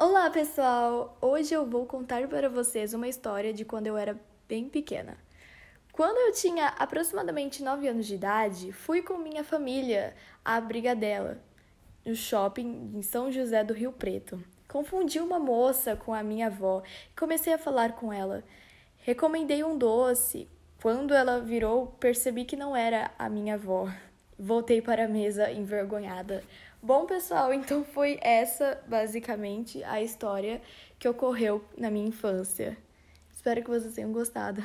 Olá, pessoal! Hoje eu vou contar para vocês uma história de quando eu era bem pequena. Quando eu tinha aproximadamente 9 anos de idade, fui com minha família à Brigadela, no shopping em São José do Rio Preto. Confundi uma moça com a minha avó e comecei a falar com ela. Recomendei um doce. Quando ela virou, percebi que não era a minha avó. Voltei para a mesa envergonhada. Bom, pessoal, então foi essa basicamente a história que ocorreu na minha infância. Espero que vocês tenham gostado.